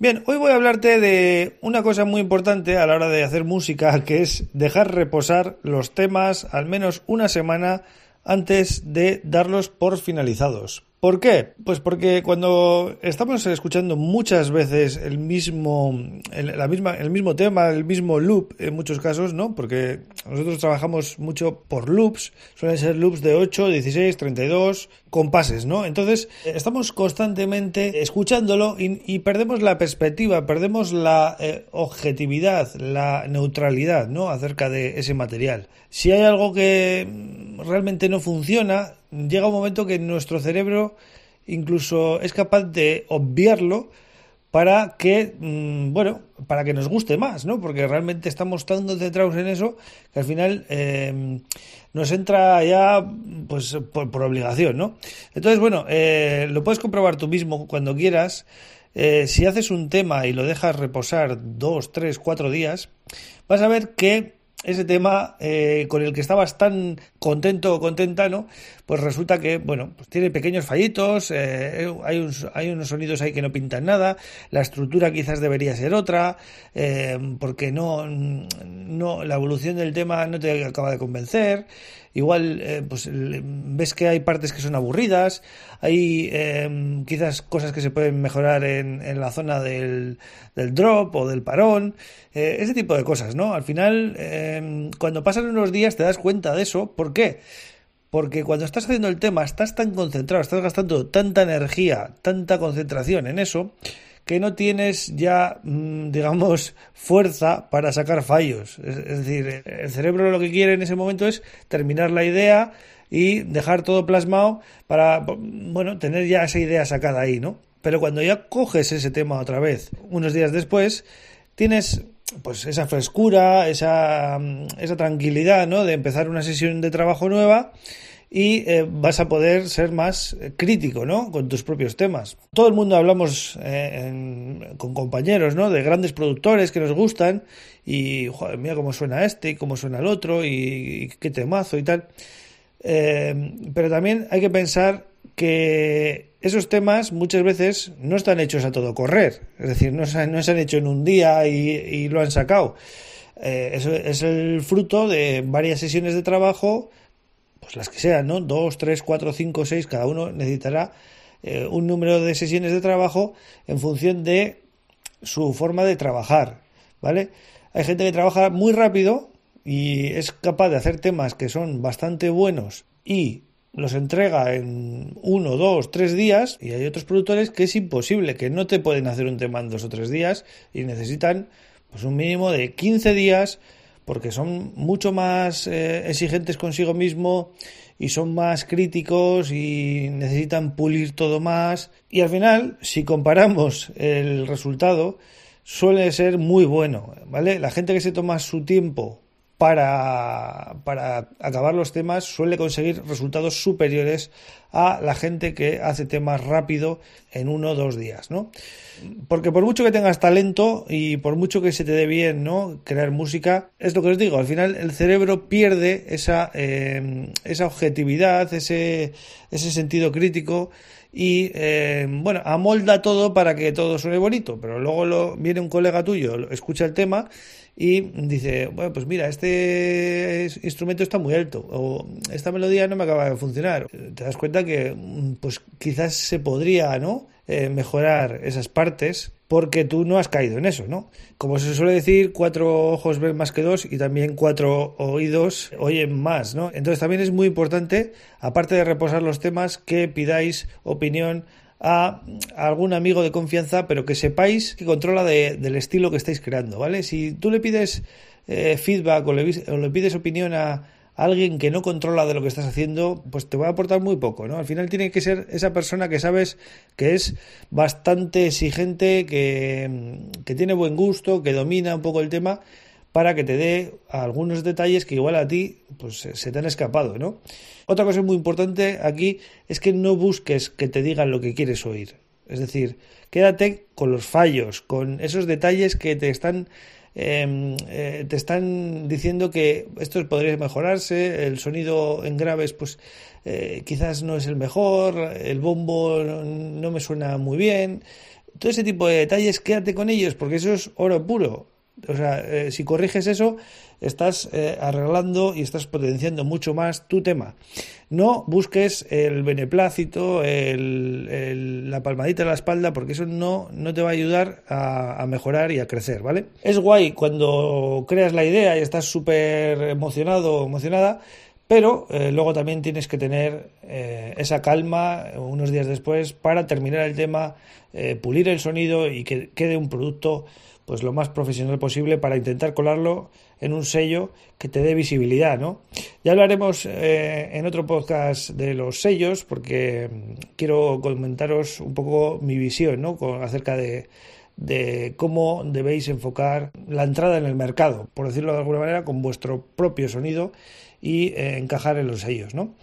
Bien, hoy voy a hablarte de una cosa muy importante a la hora de hacer música, que es dejar reposar los temas al menos una semana antes de darlos por finalizados. ¿Por qué? Pues porque cuando estamos escuchando muchas veces el mismo, el, la misma, el mismo tema, el mismo loop, en muchos casos, ¿no? Porque nosotros trabajamos mucho por loops, suelen ser loops de 8, 16, 32 compases, ¿no? Entonces, estamos constantemente escuchándolo y, y perdemos la perspectiva, perdemos la eh, objetividad, la neutralidad, ¿no? Acerca de ese material. Si hay algo que realmente no funciona, llega un momento que nuestro cerebro incluso es capaz de obviarlo para que, mm, bueno, para que nos guste más, ¿no? Porque realmente estamos tan concentrados en eso que al final eh, nos entra ya, pues, por, obligación, ¿no? Entonces, bueno, eh, lo puedes comprobar tú mismo cuando quieras. Eh, si haces un tema y lo dejas reposar dos, tres, cuatro días, vas a ver que ese tema eh, con el que estabas tan contento o contenta, ¿no? Pues resulta que, bueno, pues tiene pequeños fallitos, eh, hay, un, hay, unos sonidos ahí que no pintan nada, la estructura quizás debería ser otra, eh, porque no, no, la evolución del tema no te acaba de convencer, igual eh, pues ves que hay partes que son aburridas, hay eh, quizás cosas que se pueden mejorar en, en la zona del, del, drop o del parón, eh, ese tipo de cosas, ¿no? Al final, cuando pasan unos días te das cuenta de eso, ¿por qué? Porque cuando estás haciendo el tema, estás tan concentrado, estás gastando tanta energía, tanta concentración en eso, que no tienes ya, mm, digamos, fuerza para sacar fallos. Es, es, decir, el cerebro lo que quiere en ese momento es terminar la idea y dejar todo plasmado para, bueno, tener ya esa idea sacada ahí, ¿no? Pero cuando ya coges ese tema otra vez, unos días después, tienes pues esa frescura, esa, esa tranquilidad, ¿no? De empezar una sesión de trabajo nueva y eh, vas a poder ser más crítico, ¿no? Con tus propios temas. Todo el mundo hablamos eh, con compañeros, ¿no? De grandes productores que nos gustan y, joder, mira cómo suena este y cómo suena el otro y, qué temazo y tal. Eh, pero también hay que pensar que esos temas muchas veces no están hechos a todo correr, es decir, no se, no se han hecho en un día y, lo han sacado. Eh, eso es el fruto de varias sesiones de trabajo, pues las que sean, ¿no? Dos, tres, cuatro, cinco, seis, cada uno necesitará eh, un número de sesiones de trabajo en función de su forma de trabajar, ¿vale? Hay gente que trabaja muy rápido y es capaz de hacer temas que son bastante buenos y los entrega en uno, dos, tres días y hay otros productores que es imposible, que no te pueden hacer un tema en dos o tres días y necesitan pues un mínimo de 15 días porque son mucho más eh, exigentes consigo mismo y son más críticos y necesitan pulir todo más y al final si comparamos el resultado suele ser muy bueno, ¿vale? La gente que se toma su tiempo para, para, acabar los temas suele conseguir resultados superiores a la gente que hace temas rápido en uno o dos días, ¿no? Porque por mucho que tengas talento y por mucho que se te dé bien, ¿no? Crear música, es lo que os digo, al final el cerebro pierde esa, eh, esa objetividad, ese, ese sentido crítico y eh, bueno, amolda todo para que todo suene bonito, pero luego lo, viene un colega tuyo, escucha el tema y dice, bueno, pues mira, este instrumento está muy alto o esta melodía no me acaba de funcionar. Te das cuenta que pues quizás se podría, ¿no? Eh, mejorar esas partes porque tú no has caído en eso, ¿no? Como se suele decir, cuatro ojos ven más que dos y también cuatro oídos oyen más, ¿no? Entonces también es muy importante, aparte de reposar los temas, que pidáis opinión a algún amigo de confianza, pero que sepáis que controla de, del estilo que estáis creando, ¿vale? Si tú le pides eh, feedback o le, o le, pides opinión a, alguien que no controla de lo que estás haciendo, pues te va a aportar muy poco, ¿no? Al final tiene que ser esa persona que sabes que es bastante exigente, que, que tiene buen gusto, que domina un poco el tema para que te dé algunos detalles que igual a ti pues se te han escapado, ¿no? Otra cosa muy importante aquí es que no busques que te digan lo que quieres oír. Es decir, quédate con los fallos, con esos detalles que te están em, eh, te están diciendo que esto podría mejorarse, el sonido en graves pues eh, quizás no es el mejor, el bombo no me suena muy bien, todo ese tipo de detalles quédate con ellos porque eso es oro puro. O sea, eh, si corriges eso, estás eh, arreglando y estás potenciando mucho más tu tema. No busques el beneplácito, el, la palmadita en la espalda, porque eso no, no te va a ayudar a, mejorar y a crecer, ¿vale? Es guay cuando creas la idea y estás súper emocionado o emocionada, pero eh, luego también tienes que tener esa calma unos días después para terminar el tema, pulir el sonido y que quede un producto pues lo más profesional posible para intentar colarlo en un sello que te dé visibilidad, ¿no? Ya hablaremos eh, en otro podcast de los sellos porque mm, quiero comentaros un poco mi visión, ¿no? Con, acerca de, de cómo debéis enfocar la entrada en el mercado, por decirlo de alguna manera, con vuestro propio sonido y eh, encajar en los sellos, ¿no?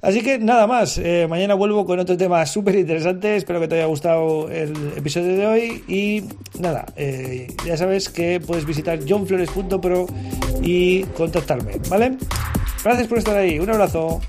Así que nada más, eh, mañana vuelvo con otro tema súper interesante, espero que te haya gustado el episodio de hoy y nada, eh, ya sabes que puedes visitar johnflores.pro y contactarme, ¿vale? Gracias por estar ahí, un abrazo.